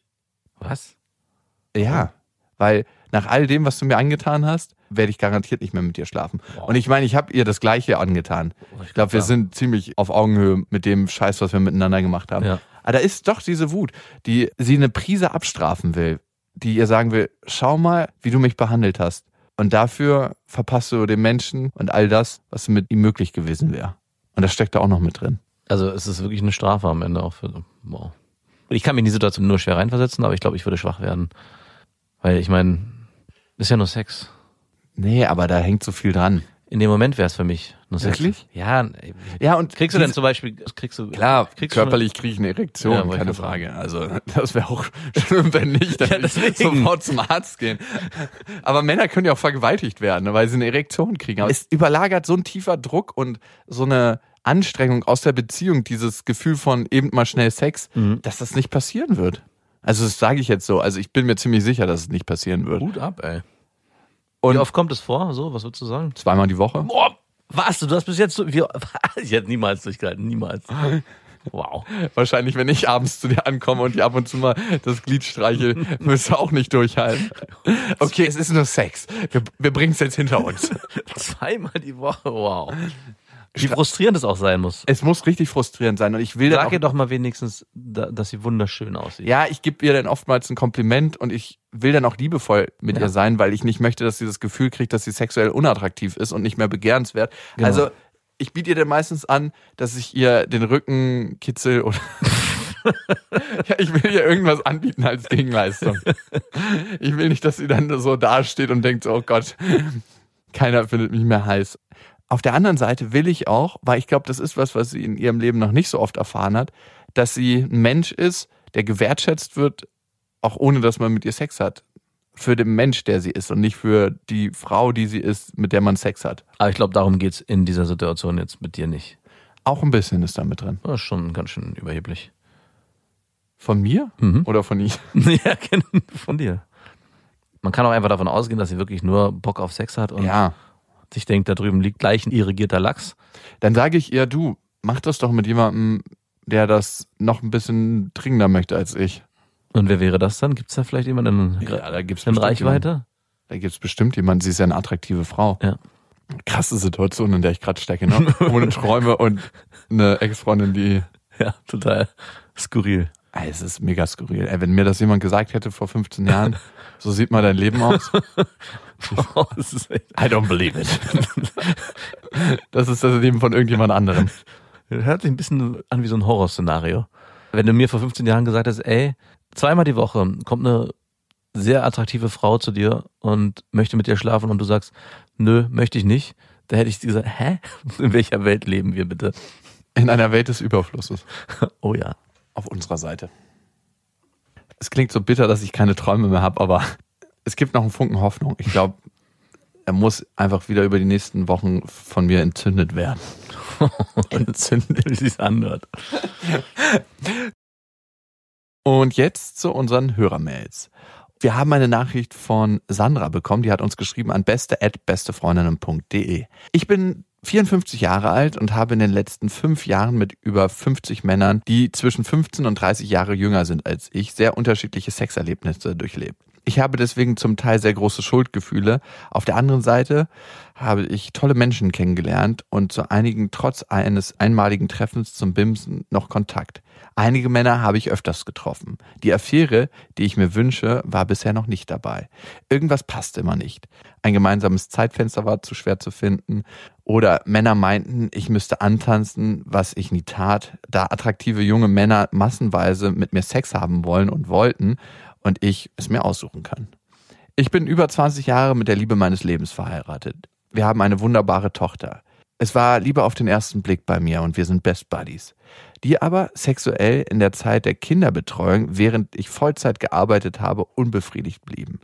Was? ja, weil nach all dem, was du mir angetan hast, werde ich garantiert nicht mehr mit dir schlafen. Wow. Und ich meine, ich habe ihr das Gleiche angetan. Ich glaube, wir Ja. sind ziemlich auf Augenhöhe mit dem Scheiß, was wir miteinander gemacht haben. Ja. Aber da ist doch diese Wut, die sie eine Prise abstrafen will, die ihr sagen will, schau mal, wie du mich behandelt hast. Und dafür verpasst du dem Menschen und all das, was mit ihm möglich gewesen wäre. Und das steckt da auch noch mit drin. Also es ist wirklich eine Strafe am Ende auch für. Wow. Ich kann mich in die Situation nur schwer reinversetzen, aber ich glaube, ich würde schwach werden. Weil ich meine, ist ja nur Sex. Nee, aber da hängt so viel dran. In dem Moment wäre es für mich. Wirklich? Ja. Ja, und Kriegst du denn zum Beispiel, kriegst du, Klar, kriegst körperlich kriege ich eine Erektion, Ja, keine Frage. Also das wäre auch schlimm, wenn nicht, dann Ja, deswegen. sofort zum Arzt gehen. Aber Männer können ja auch vergewaltigt werden, ne, weil sie eine Erektion kriegen. Aber es überlagert so ein tiefer Druck und so eine Anstrengung aus der Beziehung, dieses Gefühl von eben mal schnell Sex, Mhm. dass das nicht passieren wird. Also das sage ich jetzt so. Also ich bin mir ziemlich sicher, dass es nicht passieren wird. Hut ab, ey. Und Wie oft kommt es vor? So, was würdest du sagen? zweimal die Woche. Boah, was? Du hast bis jetzt so, wie, ich hätte niemals durchgehalten, niemals. Wow. Wahrscheinlich, wenn ich abends zu dir ankomme und dir ab und zu mal das Glied streiche, wirst du auch nicht durchhalten. Okay, es ist nur Sex. Wir, wir bringen es jetzt hinter uns. Zweimal die Woche, wow. Wie frustrierend es auch sein muss. Es muss richtig frustrierend sein und ich will Sag ihr doch mal wenigstens, da- dass sie wunderschön aussieht. ja, ich gebe ihr dann oftmals ein Kompliment und ich will dann auch liebevoll mit Ja. ihr sein, weil ich nicht möchte, dass sie das Gefühl kriegt, dass sie sexuell unattraktiv ist und nicht mehr begehrenswert. Genau. Also ich biete ihr dann meistens an, dass ich ihr den Rücken kitzel oder ja, ich will ihr irgendwas anbieten als Gegenleistung. Ich will nicht, dass sie dann so dasteht und denkt, oh Gott, keiner findet mich mehr heiß. Auf der anderen Seite will ich auch, weil ich glaube, das ist was, was sie in ihrem Leben noch nicht so oft erfahren hat, dass sie ein Mensch ist, der gewertschätzt wird, auch ohne dass man mit ihr Sex hat. Für den Mensch, der sie ist und nicht für die Frau, die sie ist, mit der man Sex hat. Aber ich glaube, darum geht's in dieser Situation jetzt mit dir nicht. Auch ein bisschen ist da mit drin. Das ist schon ganz schön überheblich. Von mir Mhm. oder von ihr? ja, von dir. Man kann auch einfach davon ausgehen, dass sie wirklich nur Bock auf Sex hat und Ja. sich denkt, da drüben liegt gleich ein irrigierter Lachs. Dann sage ich ihr, du, mach das doch mit jemandem, der das noch ein bisschen dringender möchte als ich. Und wer wäre das dann? Gibt's da vielleicht jemanden in, Ja, da gibt's in Reichweite? Da gibt's bestimmt jemanden, sie ist ja eine attraktive Frau. Ja. Krasse Situation, in der ich gerade stecke, ne? Ohne Träume und eine Ex-Freundin, die. Ja, total skurril. Ey, es ist mega skurril. Ey, wenn mir das jemand gesagt hätte vor 15 Jahren, so sieht mal dein Leben aus. echt, I don't believe it. Das ist das Leben von irgendjemand anderem. hört sich ein bisschen an wie so ein Horrorszenario. Wenn du mir vor 15 Jahren gesagt hast, ey, zweimal die Woche kommt eine sehr attraktive Frau zu dir und möchte mit dir schlafen und du sagst, nö, möchte ich nicht, da hätte ich gesagt, hä? In welcher Welt leben wir bitte? In einer Welt des Überflusses. Oh ja. Auf unserer Seite. Es klingt so bitter, dass ich keine Träume mehr habe, aber es gibt noch einen Funken Hoffnung. Ich glaube, er muss einfach wieder über die nächsten Wochen von mir entzündet werden. entzündet, wie es anhört. Und jetzt zu unseren Hörermails. Wir haben eine Nachricht von Sandra bekommen, die hat uns geschrieben an beste@bestefreundinnen.de. Ich bin 54 Jahre alt und habe in den letzten fünf Jahren mit über 50 Männern, die zwischen 15 und 30 Jahre jünger sind als ich, sehr unterschiedliche Sexerlebnisse durchlebt. Ich habe deswegen zum Teil sehr große Schuldgefühle. Auf der anderen Seite habe ich tolle Menschen kennengelernt und zu einigen trotz eines einmaligen Treffens zum Bimsen noch Kontakt. Einige Männer habe ich öfters getroffen. Die Affäre, die ich mir wünsche, war bisher noch nicht dabei. Irgendwas passte immer nicht. Ein gemeinsames Zeitfenster war zu schwer zu finden. Oder Männer meinten, ich müsste antanzen, was ich nie tat, da attraktive junge Männer massenweise mit mir Sex haben wollen und wollten und ich es mir aussuchen kann. Ich bin über 20 Jahre mit der Liebe meines Lebens verheiratet. Wir haben eine wunderbare Tochter. Es war Liebe auf den ersten Blick bei mir und wir sind Best Buddies. Die aber sexuell in der Zeit der Kinderbetreuung, während ich Vollzeit gearbeitet habe, unbefriedigt blieben.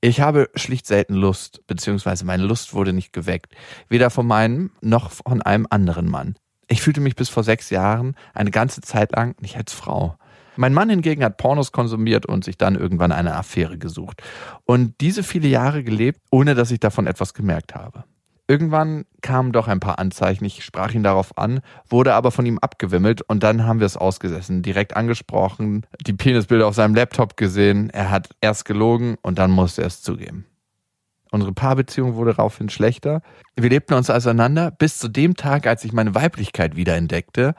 Ich habe schlicht selten Lust, beziehungsweise meine Lust wurde nicht geweckt, weder von meinem noch von einem anderen Mann. Ich fühlte mich bis vor sechs Jahren eine ganze Zeit lang nicht als Frau. Mein Mann hingegen hat Pornos konsumiert und sich dann irgendwann eine Affäre gesucht. Und diese viele Jahre gelebt, ohne dass ich davon etwas gemerkt habe. Irgendwann kamen doch ein paar Anzeichen. Ich sprach ihn darauf an, wurde aber von ihm abgewimmelt und dann haben wir es ausgesessen, direkt angesprochen, die Penisbilder auf seinem Laptop gesehen. Er hat erst gelogen und dann musste er es zugeben. Unsere Paarbeziehung wurde daraufhin schlechter. Wir lebten uns auseinander bis zu dem Tag, als ich meine Weiblichkeit wiederentdeckte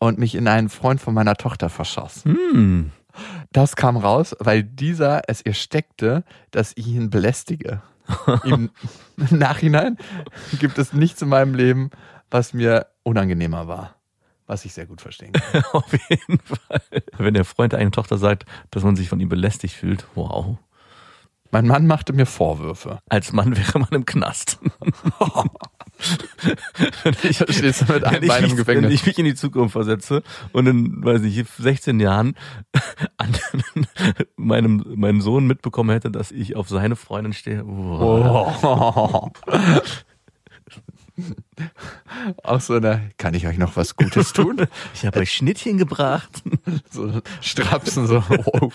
und mich in einen Freund von meiner Tochter verschoss. Hm. Das kam raus, weil dieser es ihr steckte, dass ich ihn belästige. Im Nachhinein gibt es nichts in meinem Leben, was mir unangenehmer war. Was ich sehr gut verstehen kann. Auf jeden Fall. Wenn der Freund einer Tochter sagt, dass man sich von ihm belästigt fühlt, wow. Mein Mann machte mir Vorwürfe. Als Mann wäre man im Knast. wenn ich, Stehst mit einem Bein im Gefängnis. Wenn ich mich in die Zukunft versetze und in, weiß nicht, 16 Jahren an meinem, meinem Sohn mitbekommen hätte, dass ich auf seine Freundin stehe. Oh. Auch so eine, kann ich euch noch was Gutes tun? Ich habe euch Schnittchen gebracht. So Strapsen, so. Oh.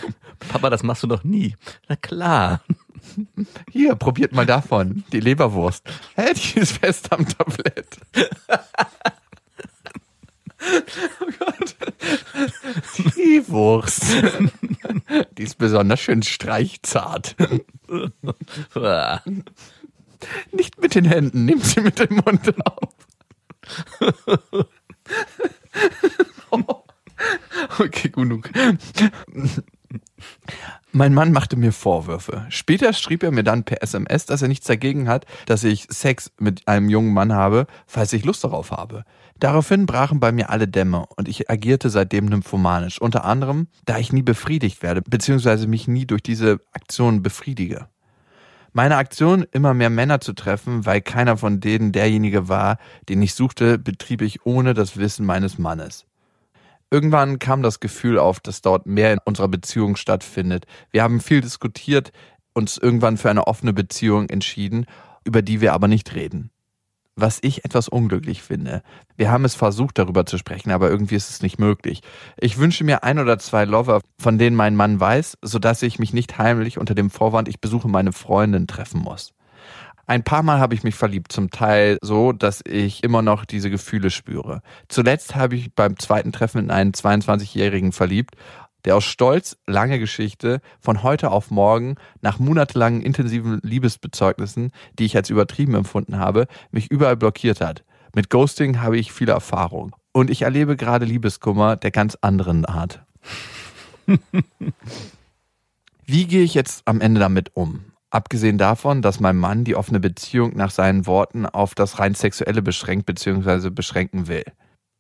Papa, das machst du doch nie. Na klar. Hier, probiert mal davon. Die Leberwurst. Hä, die ist fest am Tablett. Oh Gott. Die Wurst. Die ist besonders schön streichzart. Nicht mit den Händen, nehmt sie mit dem Mund auf. Okay, genug. Mein Mann machte mir Vorwürfe. Später schrieb er mir dann per SMS, dass er nichts dagegen hat, dass ich Sex mit einem jungen Mann habe, falls ich Lust darauf habe. Daraufhin brachen bei mir alle Dämme und ich agierte seitdem nymphomanisch, unter anderem, da ich nie befriedigt werde, beziehungsweise mich nie durch diese Aktionen befriedige. Meine Aktion, immer mehr Männer zu treffen, weil keiner von denen derjenige war, den ich suchte, betrieb ich ohne das Wissen meines Mannes. Irgendwann kam das Gefühl auf, dass dort mehr in unserer Beziehung stattfindet. Wir haben viel diskutiert, uns irgendwann für eine offene Beziehung entschieden, über die wir aber nicht reden. Was ich etwas unglücklich finde. Wir haben es versucht, darüber zu sprechen, aber irgendwie ist es nicht möglich. Ich wünsche mir ein oder zwei Lover, von denen mein Mann weiß, sodass ich mich nicht heimlich unter dem Vorwand, ich besuche meine Freundin, treffen muss. Ein paar Mal habe ich mich verliebt, zum Teil so, dass ich immer noch diese Gefühle spüre. Zuletzt habe ich beim zweiten Treffen in einen 22-Jährigen verliebt, der aus Stolz, lange Geschichte, von heute auf morgen, nach monatelangen intensiven Liebesbezeugnissen, die ich als übertrieben empfunden habe, mich überall blockiert hat. Mit Ghosting habe ich viele Erfahrung. Und ich erlebe gerade Liebeskummer der ganz anderen Art. Wie gehe ich jetzt am Ende damit um? Abgesehen davon, dass mein Mann die offene Beziehung nach seinen Worten auf das rein sexuelle beschränkt bzw. beschränken will.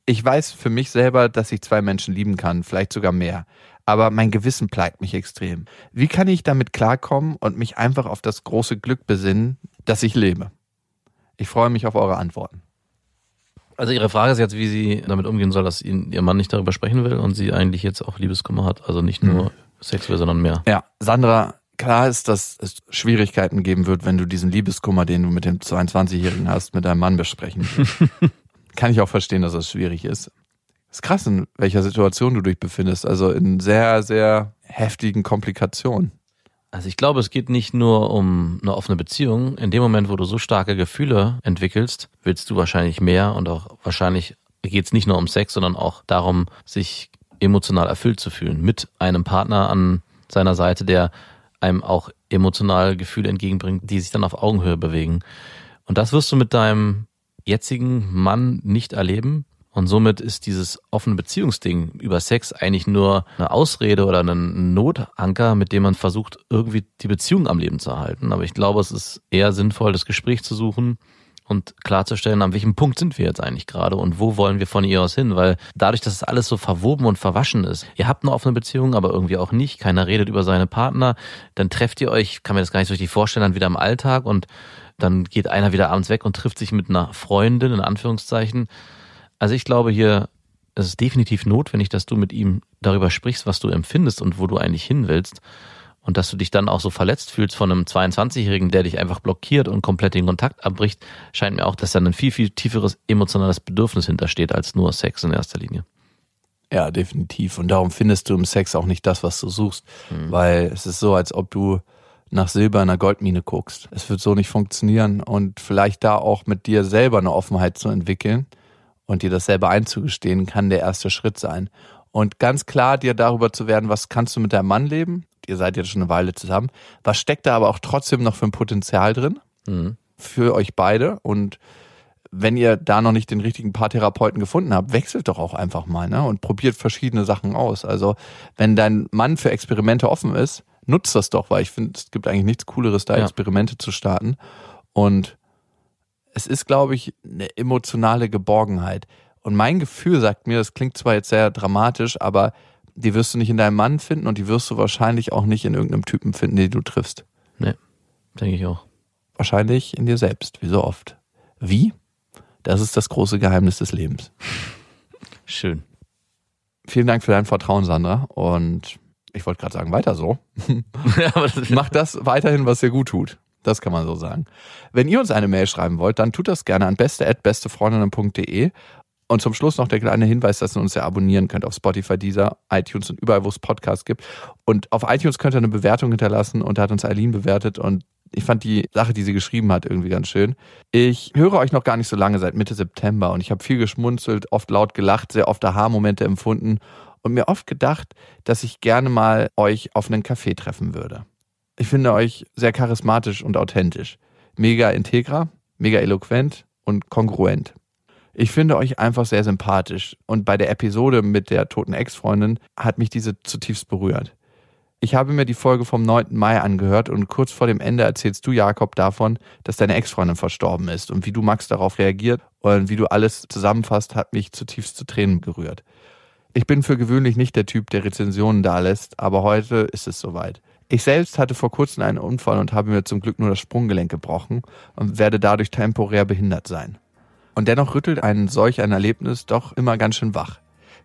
Ich weiß für mich selber, dass ich zwei Menschen lieben kann, vielleicht sogar mehr. Aber mein Gewissen plagt mich extrem. Wie kann ich damit klarkommen und mich einfach auf das große Glück besinnen, dass ich lebe? Ich freue mich auf eure Antworten. Also Ihre Frage ist jetzt, wie sie damit umgehen soll, dass Ihr Mann nicht darüber sprechen will und sie eigentlich jetzt auch Liebeskummer hat. Also nicht nur Sex wäre, sondern mehr. Ja, Sandra, klar ist, dass es Schwierigkeiten geben wird, wenn du diesen Liebeskummer, den du mit dem 22-Jährigen hast, mit deinem Mann besprechen. Kann ich auch verstehen, dass das schwierig ist. Ist krass, in welcher Situation du dich befindest. Also in sehr, sehr heftigen Komplikationen. Also ich glaube, es geht nicht nur um eine offene Beziehung. In dem Moment, wo du so starke Gefühle entwickelst, willst du wahrscheinlich mehr und auch wahrscheinlich geht es nicht nur um Sex, sondern auch darum, sich emotional erfüllt zu fühlen mit einem Partner an seiner Seite, der einem auch emotional Gefühle entgegenbringt, die sich dann auf Augenhöhe bewegen. Und das wirst du mit deinem jetzigen Mann nicht erleben. Und somit ist dieses offene Beziehungsding über Sex eigentlich nur eine Ausrede oder ein Notanker, mit dem man versucht, irgendwie die Beziehung am Leben zu erhalten. Aber ich glaube, es ist eher sinnvoll, das Gespräch zu suchen und klarzustellen, an welchem Punkt sind wir jetzt eigentlich gerade und wo wollen wir von ihr aus hin, weil dadurch, dass es alles so verwoben und verwaschen ist, ihr habt eine offene Beziehung, aber irgendwie auch nicht, keiner redet über seine Partner, dann trefft ihr euch, kann mir das gar nicht so richtig vorstellen, dann wieder im Alltag und dann geht einer wieder abends weg und trifft sich mit einer Freundin, in Anführungszeichen. Also ich glaube hier, es ist definitiv notwendig, dass du mit ihm darüber sprichst, was du empfindest und wo du eigentlich hin willst. Und dass du dich dann auch so verletzt fühlst von einem 22-Jährigen, der dich einfach blockiert und komplett den Kontakt abbricht, scheint mir auch, dass da ein viel, viel tieferes emotionales Bedürfnis hintersteht als nur Sex in erster Linie. Ja, definitiv. Und darum findest du im Sex auch nicht das, was du suchst. Mhm. Weil es ist so, als ob du nach Silber in einer Goldmine guckst. Es wird so nicht funktionieren. Und vielleicht da auch mit dir selber eine Offenheit zu entwickeln und dir das selber einzugestehen, kann der erste Schritt sein. Und ganz klar dir darüber zu werden, was kannst du mit deinem Mann leben ihr seid jetzt schon eine Weile zusammen. Was steckt da aber auch trotzdem noch für ein Potenzial drin? Mhm. Für euch beide. Und wenn ihr da noch nicht den richtigen Paartherapeuten gefunden habt, wechselt doch auch einfach mal ne? und probiert verschiedene Sachen aus. Also wenn dein Mann für Experimente offen ist, nutzt das doch, weil ich finde, es gibt eigentlich nichts Cooleres, da ja. Experimente zu starten. Und es ist, glaube ich, eine emotionale Geborgenheit. Und mein Gefühl sagt mir, das klingt zwar jetzt sehr dramatisch, aber die wirst du nicht in deinem Mann finden und die wirst du wahrscheinlich auch nicht in irgendeinem Typen finden, den du triffst. Nee, denke ich auch. Wahrscheinlich in dir selbst, wie so oft. Wie? Das ist das große Geheimnis des Lebens. Schön. Vielen Dank für dein Vertrauen, Sandra. Und ich wollte gerade sagen, weiter so. Mach das weiterhin, was dir gut tut. Das kann man so sagen. Wenn ihr uns eine Mail schreiben wollt, dann tut das gerne an beste@bestefreundinnen.de und zum Schluss noch der kleine Hinweis, dass ihr uns ja abonnieren könnt auf Spotify, Deezer, iTunes und überall, wo es Podcasts gibt. Und auf iTunes könnt ihr eine Bewertung hinterlassen und da hat uns Eileen bewertet und ich fand die Sache, die sie geschrieben hat, irgendwie ganz schön. Ich höre euch noch gar nicht so lange, seit Mitte September und ich habe viel geschmunzelt, oft laut gelacht, sehr oft Aha-Momente empfunden und mir oft gedacht, dass ich gerne mal euch auf einen Café treffen würde. Ich finde euch sehr charismatisch und authentisch. Mega integra, mega eloquent und kongruent. Ich finde euch einfach sehr sympathisch und bei der Episode mit der toten Ex-Freundin hat mich diese zutiefst berührt. Ich habe mir die Folge vom 9. Mai angehört und kurz vor dem Ende erzählst du, Jakob, davon, dass deine Ex-Freundin verstorben ist und wie du Max darauf reagiert und wie du alles zusammenfasst, hat mich zutiefst zu Tränen gerührt. Ich bin für gewöhnlich nicht der Typ, der Rezensionen dalässt, aber heute ist es soweit. Ich selbst hatte vor kurzem einen Unfall und habe mir zum Glück nur das Sprunggelenk gebrochen und werde dadurch temporär behindert sein. Und dennoch rüttelt ein solch ein Erlebnis doch immer ganz schön wach.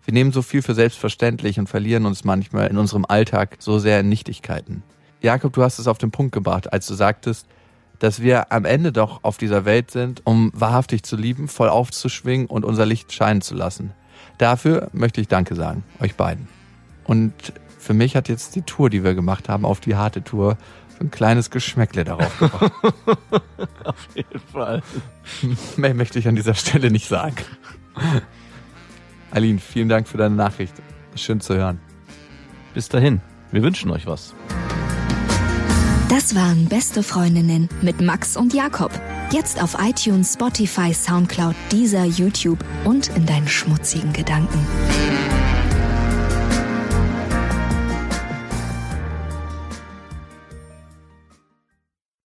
Wir nehmen so viel für selbstverständlich und verlieren uns manchmal in unserem Alltag so sehr in Nichtigkeiten. Jakob, du hast es auf den Punkt gebracht, als du sagtest, dass wir am Ende doch auf dieser Welt sind, um wahrhaftig zu lieben, voll aufzuschwingen und unser Licht scheinen zu lassen. Dafür möchte ich Danke sagen, euch beiden. Und für mich hat jetzt die Tour, die wir gemacht haben, auf die harte Tour, ein kleines Geschmäckle darauf gebracht. Auf jeden Fall. Mehr möchte ich an dieser Stelle nicht sagen. Aline, vielen Dank für deine Nachricht. Schön zu hören. Bis dahin. Wir wünschen euch was. Das waren Beste Freundinnen mit Max und Jakob. Jetzt auf iTunes, Spotify, Soundcloud, dieser YouTube und in deinen schmutzigen Gedanken.